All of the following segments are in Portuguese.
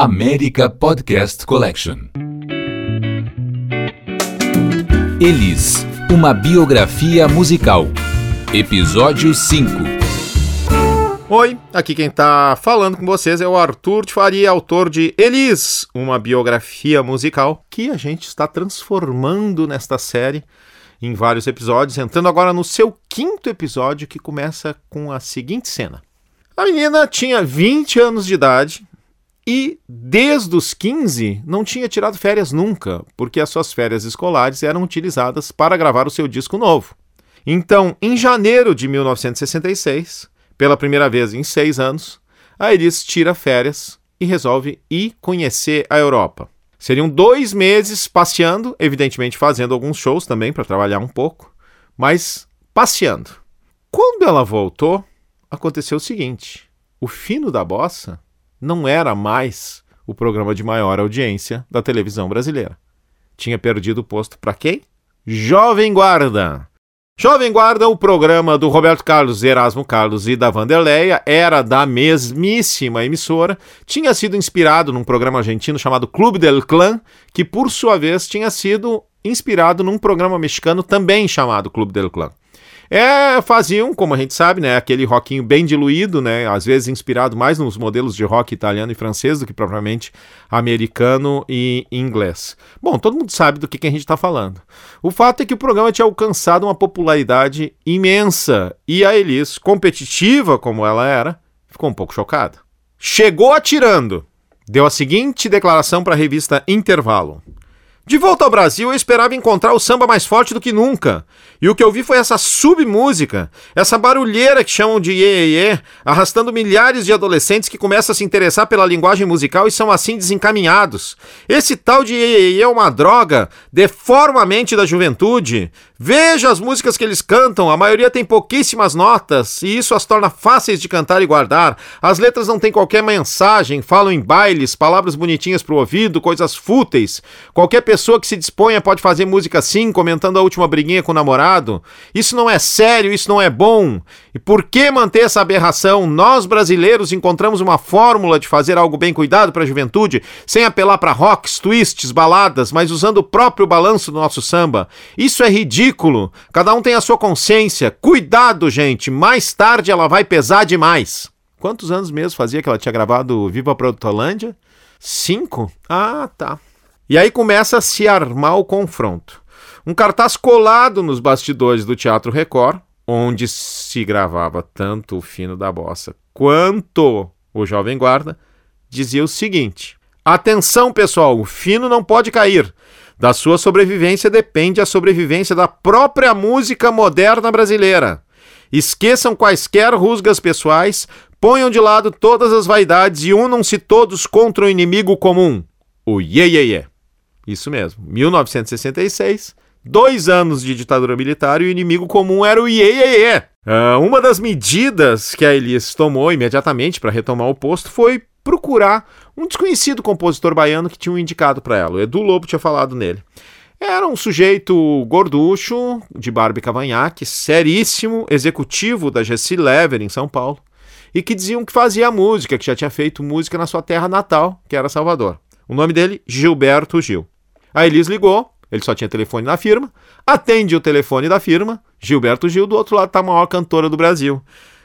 América Podcast Collection. Elis, uma biografia musical. Episódio 5. Oi, aqui quem tá falando com vocês é o Arthur de Faria, autor de Elis, uma biografia musical que a gente está transformando nesta série em vários episódios, entrando agora no seu quinto episódio que começa com a seguinte cena. A menina tinha 20 anos de idade e desde os 15 não tinha tirado férias nunca, porque as suas férias escolares eram utilizadas para gravar o seu disco novo. Então, em janeiro de 1966, pela primeira vez em seis anos, a Elis tira férias e resolve ir conhecer a Europa. Seriam dois meses passeando, evidentemente fazendo alguns shows também para trabalhar um pouco, mas passeando. Quando ela voltou, aconteceu o seguinte: o fino da bossa não era mais o programa de maior audiência da televisão brasileira. Tinha perdido o posto para quem? Jovem Guarda. Jovem Guarda, o programa do Roberto Carlos, Erasmo Carlos e da Vanderleia, era da mesmíssima emissora, tinha sido inspirado num programa argentino chamado Clube del Clan, que por sua vez tinha sido inspirado num programa mexicano também chamado Clube del Clan. É, faziam, como a gente sabe, né, aquele rockinho bem diluído, né, às vezes inspirado mais nos modelos de rock italiano e francês do que propriamente americano e inglês. Bom, todo mundo sabe do que, que a gente está falando. O fato é que o programa tinha alcançado uma popularidade imensa e a Elis, competitiva como ela era, ficou um pouco chocada. Chegou atirando. Deu a seguinte declaração para a revista Intervalo. De volta ao Brasil, eu esperava encontrar o samba mais forte do que nunca. E o que eu vi foi essa submúsica, essa barulheira que chamam de iê, arrastando milhares de adolescentes que começam a se interessar pela linguagem musical e são assim desencaminhados. Esse tal de iê é uma droga, deforma a mente da juventude. Veja as músicas que eles cantam, a maioria tem pouquíssimas notas e isso as torna fáceis de cantar e guardar. As letras não têm qualquer mensagem, falam em bailes, palavras bonitinhas pro ouvido, coisas fúteis. Qualquer pessoa que se disponha pode fazer música assim, comentando a última briguinha com o namorado. Isso não é sério, isso não é bom. E por que manter essa aberração? Nós brasileiros encontramos uma fórmula de fazer algo bem cuidado para a juventude, sem apelar para rocks, twists, baladas, mas usando o próprio balanço do nosso samba. Isso é ridículo. Cada um tem a sua consciência. Cuidado, gente, mais tarde ela vai pesar demais. Quantos anos mesmo fazia que ela tinha gravado Viva Produtolândia? Cinco? Ah, tá. E aí começa a se armar o confronto. Um cartaz colado nos bastidores do Teatro Record, onde se gravava tanto o fino da bossa quanto o Jovem Guarda, dizia o seguinte: Atenção, pessoal, o fino não pode cair. Da sua sobrevivência depende a sobrevivência da própria música moderna brasileira. Esqueçam quaisquer rusgas pessoais, ponham de lado todas as vaidades e unam-se todos contra o inimigo comum, o Iê, Iê, Iê. Isso mesmo, 1966, dois anos de ditadura militar e o inimigo comum era o Iê, Iê, Iê. Uh, uma das medidas que a Elis tomou imediatamente para retomar o posto foi procurar um desconhecido compositor baiano que tinham indicado para ela. O Edu Lobo tinha falado nele. Era um sujeito gorducho, de barba e cavanhaque, seríssimo, executivo da Gessi Lever em São Paulo, e que diziam que fazia música, que já tinha feito música na sua terra natal, que era Salvador. O nome dele, Gilberto Gil. A Elis ligou, ele só tinha telefone na firma, atende o telefone da firma, Gilberto Gil, do outro lado está a maior cantora do Brasil,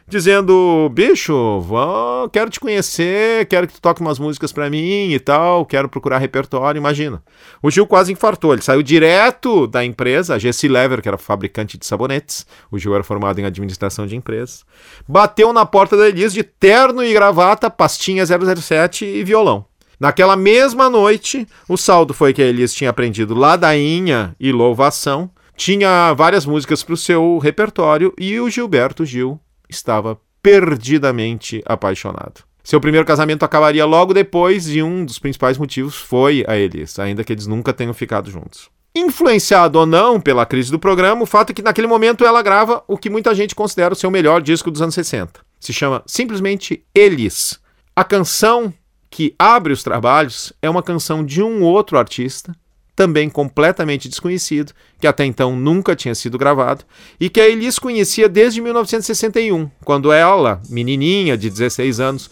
dizendo: bicho, vou, quero te conhecer, quero que tu toque umas músicas para mim e tal, quero procurar repertório, imagina. O Gil quase infartou, ele saiu direto da empresa, a Gessi Lever, que era fabricante de sabonetes, o Gil era formado em administração de empresas, bateu na porta da Elis de terno e gravata, pastinha 007 e violão. Naquela mesma noite, o saldo foi que a Elis tinha aprendido ladainha e louvação, tinha várias músicas para o seu repertório e o Gilberto Gil estava perdidamente apaixonado. Seu primeiro casamento acabaria logo depois e um dos principais motivos foi a Elis, ainda que eles nunca tenham ficado juntos. Influenciado ou não pela crise do programa, o fato é que naquele momento ela grava o que muita gente considera o seu melhor disco dos anos 60. Se chama simplesmente Elis. A canção que abre os trabalhos é uma canção de um outro artista, também completamente desconhecido, que até então nunca tinha sido gravado, e que a Elis conhecia desde 1961, quando ela, menininha de 16 anos,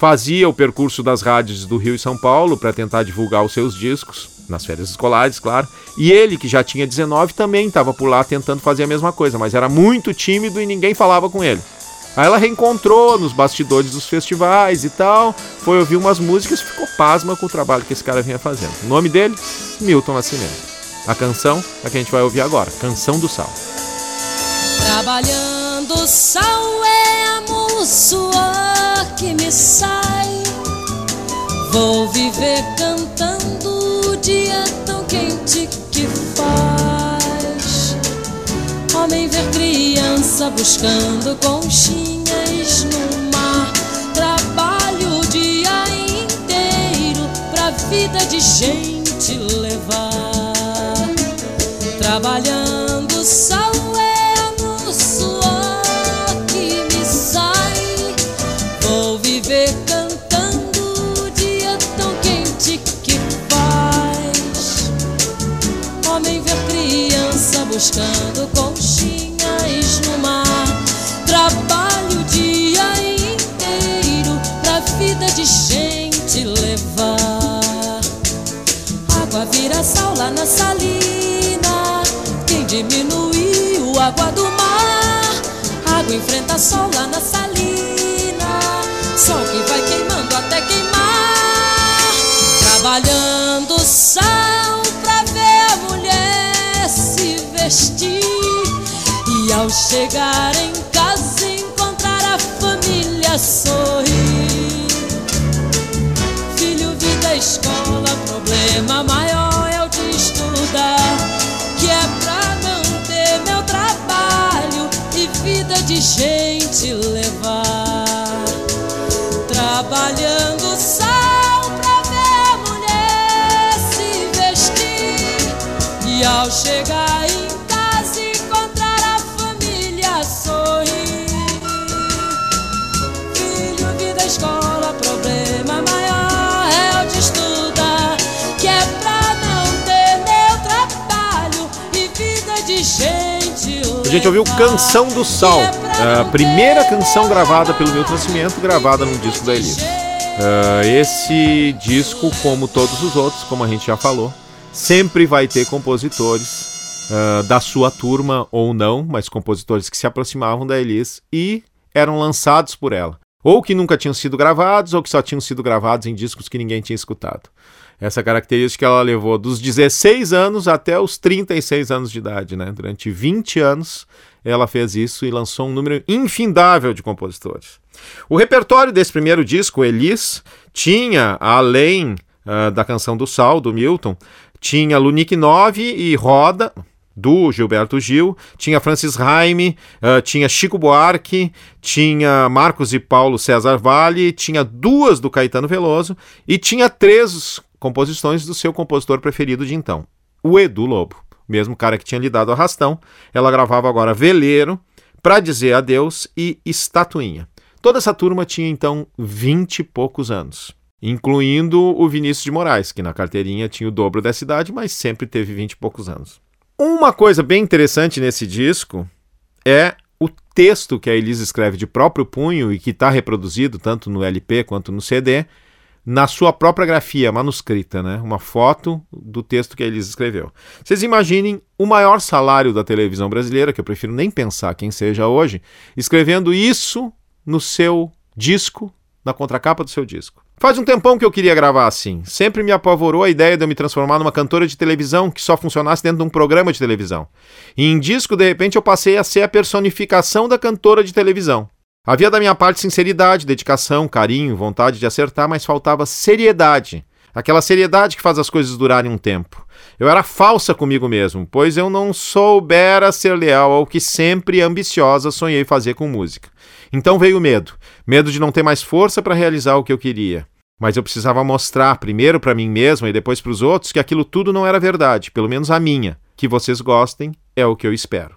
fazia o percurso das rádios do Rio e São Paulo para tentar divulgar os seus discos, nas férias escolares, claro. E ele, que já tinha 19, também estava por lá tentando fazer a mesma coisa, mas era muito tímido e ninguém falava com ele. Aí ela reencontrou nos bastidores dos festivais e tal, foi ouvir umas músicas e ficou pasma com o trabalho que esse cara vinha fazendo. O nome dele? Milton Nascimento. A canção é que a gente vai ouvir agora, Canção do Sal. Trabalhando sal é o suor que me sai. Vou viver cantando o dia tão quente que faz. Homem ver criança buscando conchinhas no mar. Trabalho o dia inteiro pra vida de gente levar. Trabalhando sal é no suor que me sai. Vou viver cantando o dia tão quente que faz. Homem ver criança buscando conchinhas na salina. Quem diminuiu a água do mar? Água enfrenta sol lá na salina. Sol que vai queimando até queimar. Trabalhando sal pra ver a mulher se vestir. E ao chegar em casa encontrar a família sorrir. Filho, vida, escola, problema maior gente levar. Gente. Ouviu. Canção do Sal, é a primeira canção gravada pelo Milton Nascimento, gravada num disco da Elis. Ah, esse disco, como todos os outros, como a gente já falou, sempre vai ter compositores ah, da sua turma ou não, mas compositores que se aproximavam da Elis e eram lançados por ela. Ou que nunca tinham sido gravados, ou que só tinham sido gravados em discos que ninguém tinha escutado. Essa característica ela levou dos 16 anos até os 36 anos de idade, né? Durante 20 anos ela fez isso e lançou um número infindável de compositores. O repertório desse primeiro disco, Elis, tinha, além ah, da canção do Sal, do Milton, tinha Lunique 9 e Roda, do Gilberto Gil, tinha Francis Raime, ah, tinha Chico Buarque, tinha Marcos e Paulo César Vale, tinha duas do Caetano Veloso e tinha três composições do seu compositor preferido de então, o Edu Lobo, mesmo cara que tinha lhe dado arrastão. Ela gravava agora Veleiro, Pra Dizer Adeus e Estatuinha. Toda essa turma tinha então 20 e poucos anos, incluindo o Vinícius de Moraes, que na carteirinha tinha o dobro dessa idade, mas sempre teve 20 e poucos anos. Uma coisa bem interessante nesse disco é o texto que a Elisa escreve de próprio punho e que está reproduzido tanto no LP quanto no CD, na sua própria grafia manuscrita, né? Uma foto do texto que a Elisa escreveu. Vocês imaginem o maior salário da televisão brasileira, que eu prefiro nem pensar quem seja hoje, escrevendo isso no seu disco, na contracapa do seu disco. Faz um tempão que eu queria gravar assim. Sempre me apavorou a ideia de eu me transformar numa cantora de televisão que só funcionasse dentro de um programa de televisão. E em disco, de repente, eu passei a ser a personificação da cantora de televisão. Havia da minha parte sinceridade, dedicação, carinho, vontade de acertar, mas faltava seriedade. Aquela seriedade que faz as coisas durarem um tempo. Eu era falsa comigo mesmo, pois eu não soubera ser leal ao que sempre ambiciosa sonhei fazer com música. Então veio o medo, medo de não ter mais força para realizar o que eu queria. Mas eu precisava mostrar, primeiro para mim mesmo e depois para os outros, que aquilo tudo não era verdade, pelo menos a minha. Que vocês gostem é o que eu espero.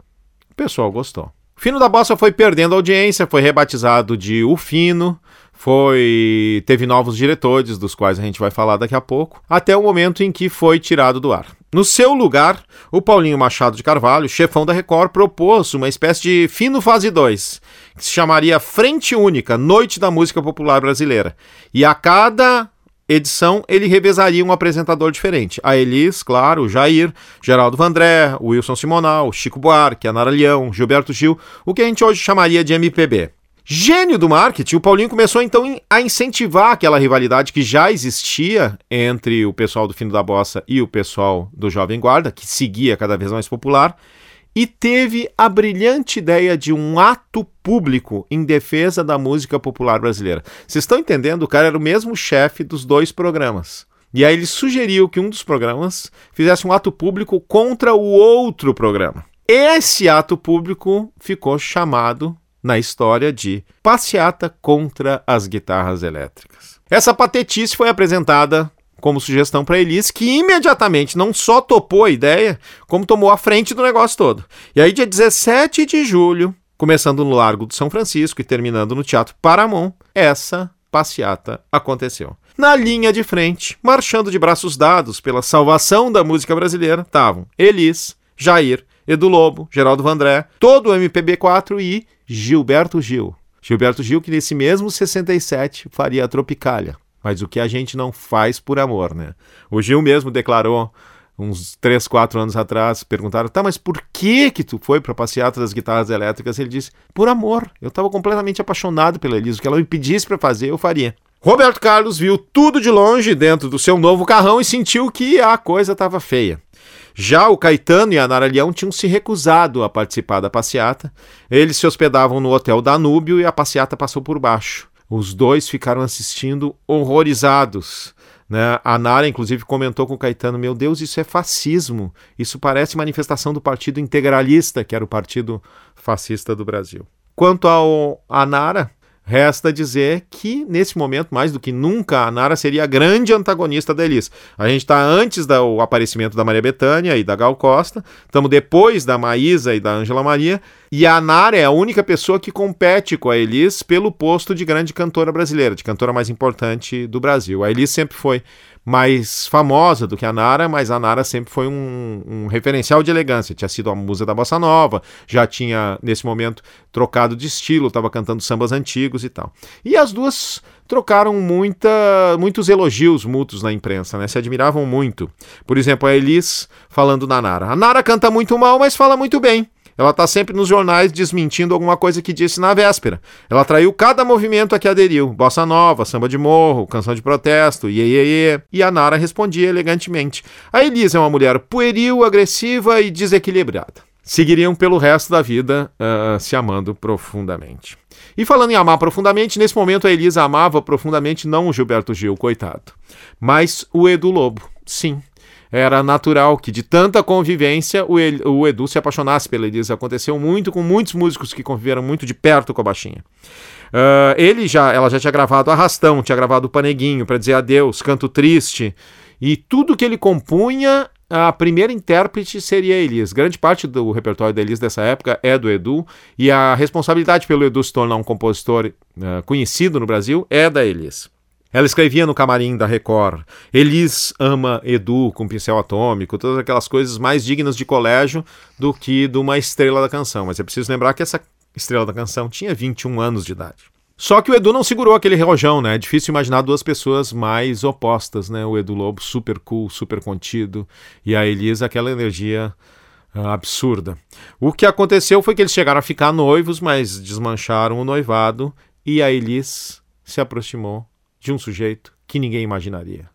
O pessoal gostou. Fino da Bossa foi perdendo audiência, foi rebatizado de O Fino, foi teve novos diretores, dos quais a gente vai falar daqui a pouco, até o momento em que foi tirado do ar. No seu lugar, o Paulinho Machado de Carvalho, chefão da Record, propôs uma espécie de fino fase 2, que se chamaria Frente Única, Noite da Música Popular Brasileira. E a cada edição ele revezaria um apresentador diferente. A Elis, claro, o Jair, Geraldo Vandré, Wilson Simonal, Chico Buarque, a Nara Leão, Gilberto Gil, o que a gente hoje chamaria de MPB. Gênio do marketing, o Paulinho começou então a incentivar aquela rivalidade que já existia entre o pessoal do Fino da Bossa e o pessoal do Jovem Guarda, que seguia cada vez mais popular, e teve a brilhante ideia de um ato público em defesa da música popular brasileira. Vocês estão entendendo? O cara era o mesmo chefe dos dois programas. E aí ele sugeriu que um dos programas fizesse um ato público contra o outro programa. Esse ato público ficou chamado na história de Passeata contra as Guitarras Elétricas. Essa patetice foi apresentada como sugestão para Elis, que imediatamente não só topou a ideia, como tomou a frente do negócio todo. E aí, dia 17 de julho, começando no Largo do São Francisco e terminando no Teatro Paramount, essa passeata aconteceu. Na linha de frente, marchando de braços dados pela salvação da música brasileira, estavam Elis, Jair, Edu Lobo, Geraldo Vandré, todo o MPB4 e Gilberto Gil. Gilberto Gil, que nesse mesmo 67 faria a Tropicália. Mas o que a gente não faz por amor, né? O Gil mesmo declarou uns 3, 4 anos atrás, perguntaram, tá, mas por que que tu foi para passeata das guitarras elétricas? Ele disse, por amor. Eu estava completamente apaixonado pela Elisa. O que ela me pedisse para fazer, eu faria. Roberto Carlos viu tudo de longe dentro do seu novo carrão e sentiu que a coisa estava feia. Já o Caetano e a Nara Leão tinham se recusado a participar da passeata. Eles se hospedavam no Hotel Danúbio e a passeata passou por baixo. Os dois ficaram assistindo horrorizados. Né? A Nara, inclusive, comentou com o Caetano: Meu Deus, isso é fascismo. Isso parece manifestação do Partido Integralista, que era o partido fascista do Brasil. Quanto ao a Nara, Resta dizer que, nesse momento, mais do que nunca, a Nara seria a grande antagonista da Elis. A gente está antes do aparecimento da Maria Bethânia e da Gal Costa, estamos depois da Maísa e da Ângela Maria, e a Nara é a única pessoa que compete com a Elis pelo posto de grande cantora brasileira, de cantora mais importante do Brasil. A Elis sempre foi mais famosa do que a Nara, mas a Nara sempre foi um, um, referencial de elegância. Tinha sido a musa da bossa nova, já tinha, nesse momento, trocado de estilo, estava cantando sambas antigos e tal. E as duas trocaram muita, muitos elogios mútuos na imprensa, né? Se admiravam muito. Por exemplo, a Elis falando da Nara. A Nara canta muito mal, mas fala muito bem. Ela está sempre nos jornais desmentindo alguma coisa que disse na véspera. Ela traiu cada movimento a que aderiu: bossa nova, samba de morro, canção de protesto, iê, iê, iê. E a Nara respondia elegantemente. A Elisa é uma mulher pueril, agressiva e desequilibrada. Seguiriam pelo resto da vida uh, se amando profundamente. E falando em amar profundamente, nesse momento a Elisa amava profundamente não o Gilberto Gil, coitado, mas o Edu Lobo. Sim, era natural que de tanta convivência o, El, o Edu se apaixonasse pela Elisa. Aconteceu muito com muitos músicos que conviveram muito de perto com a baixinha. Uh, ele já, ela já tinha gravado Arrastão, tinha gravado Paneguinho para dizer adeus, Canto Triste e tudo que ele compunha a primeira intérprete seria a Elis. Grande parte do repertório da Elis dessa época é do Edu, e a responsabilidade pelo Edu se tornar um compositor uh, conhecido no Brasil é da Elis. Ela escrevia no camarim da Record. Elis ama Edu com pincel atômico, todas aquelas coisas mais dignas de colégio do que de uma estrela da canção. Mas é preciso lembrar que essa estrela da canção tinha 21 anos de idade. Só que o Edu não segurou aquele relojão, né? É difícil imaginar duas pessoas mais opostas, né? O Edu Lobo super cool, super contido, e a Elis aquela energia uh, absurda. O que aconteceu foi que eles chegaram a ficar noivos, mas desmancharam o noivado e a Elis se aproximou de um sujeito que ninguém imaginaria.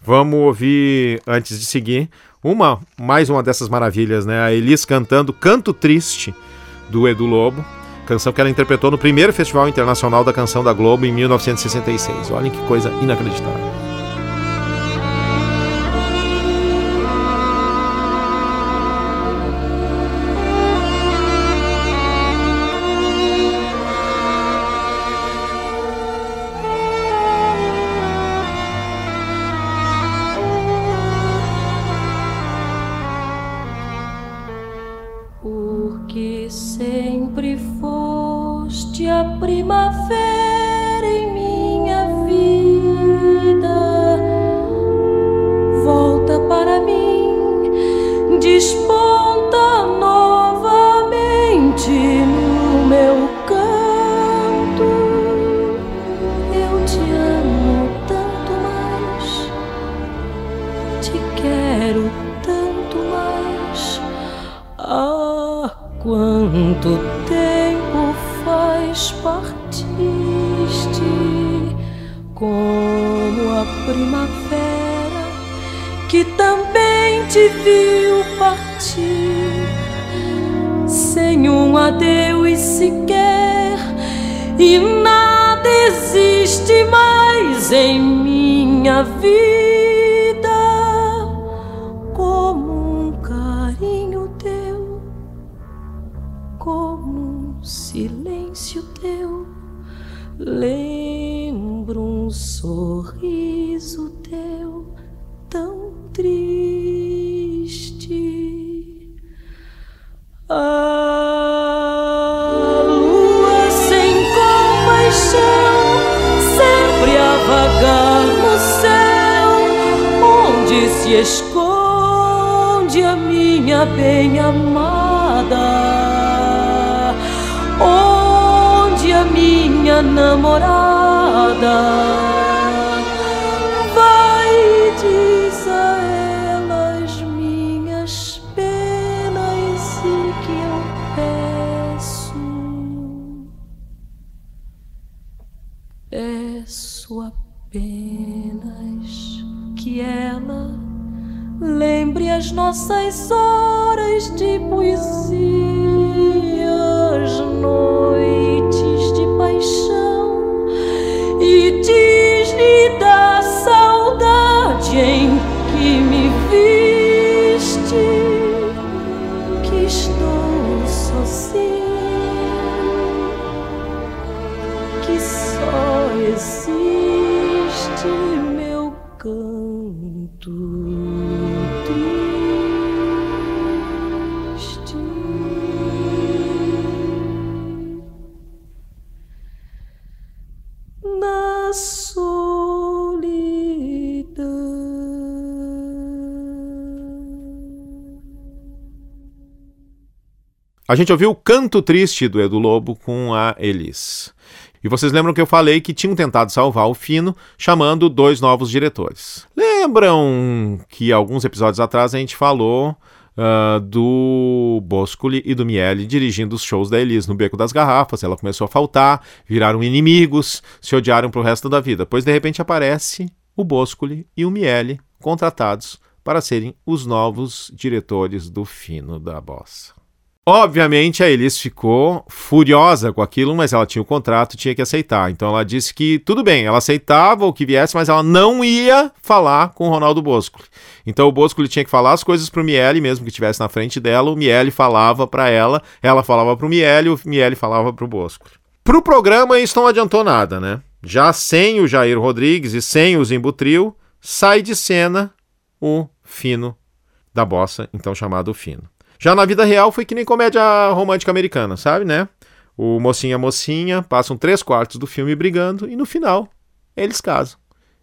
Vamos ouvir, antes de seguir, uma mais uma dessas maravilhas, né? A Elis cantando Canto Triste, do Edu Lobo, canção que ela interpretou no primeiro Festival Internacional da Canção da Globo em 1966. Olhem que coisa inacreditável. Minha bem amada, onde a minha namorada. Vai diz a ela as minhas penas e que eu peço, peço apenas que ela lembre as nossas horas de poesia, as A gente ouviu o Canto Triste do Edu Lobo com a Elis. E vocês lembram que eu falei que tinham tentado salvar o Fino, chamando dois novos diretores. Lembram que alguns episódios atrás a gente falou ah, do Boscoli e do Miele dirigindo os shows da Elis no Beco das Garrafas. Ela começou a faltar, viraram inimigos, se odiaram pro resto da vida. Pois de repente aparece o Boscoli e o Miele contratados para serem os novos diretores do Fino da Bossa. Obviamente a Elis ficou furiosa com aquilo, mas ela tinha o contrato, tinha que aceitar. Então ela disse que tudo bem, ela aceitava o que viesse, mas ela não ia falar com o Ronaldo Boscoli. Então o Boscoli tinha que falar as coisas pro Miele, mesmo que estivesse na frente dela, o Miele falava para ela, ela falava pro Miele, o Miele falava pro Boscoli. Pro programa isso não adiantou nada, né? Já sem o Jair Rodrigues e sem o Zimbutril, sai de cena o Fino da Bossa, então chamado Fino. Já na vida real foi que nem comédia romântica americana, sabe, né? O mocinho e a mocinha passam três quartos do filme brigando e no final eles casam.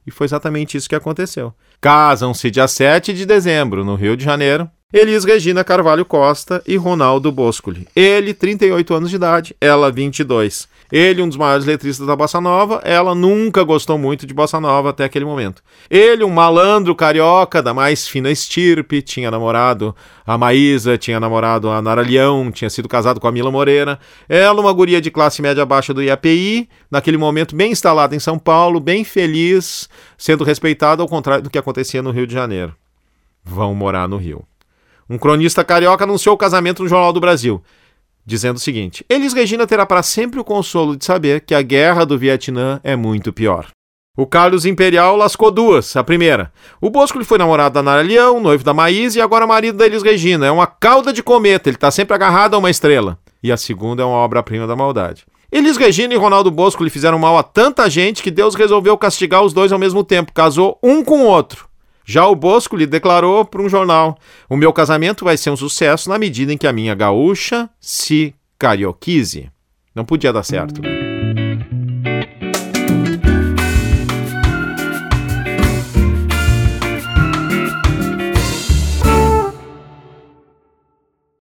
E foi exatamente isso que aconteceu. Casam-se dia 7 de dezembro, no Rio de Janeiro. Elis Regina Carvalho Costa e Ronaldo Boscoli. Ele, 38 anos de idade, ela, 22. Ele, um dos maiores letristas da Bossa Nova, ela nunca gostou muito de Bossa Nova até aquele momento. Ele, um malandro carioca da mais fina estirpe, tinha namorado a Maísa, tinha namorado a Nara Leão, tinha sido casado com a Mila Moreira. Ela, uma guria de classe média baixa do IAPI, naquele momento bem instalada em São Paulo, bem feliz, sendo respeitada ao contrário do que acontecia no Rio de Janeiro. Vão morar no Rio. Um cronista carioca anunciou o casamento no Jornal do Brasil, dizendo o seguinte: Elis Regina terá para sempre o consolo de saber que a guerra do Vietnã é muito pior. O Carlos Imperial lascou duas. A primeira, o Bosco foi namorado da Nara Leão, noivo da Maísa e agora marido da Elis Regina. É uma cauda de cometa, ele está sempre agarrado a uma estrela. E a segunda é uma obra-prima da maldade. Elis Regina e Ronaldo Bosco lhe fizeram mal a tanta gente que Deus resolveu castigar os dois ao mesmo tempo. Casou um com o outro. Já o Bosco lhe declarou para um jornal: O meu casamento vai ser um sucesso na medida em que a minha gaúcha se carioquize. Não podia dar certo.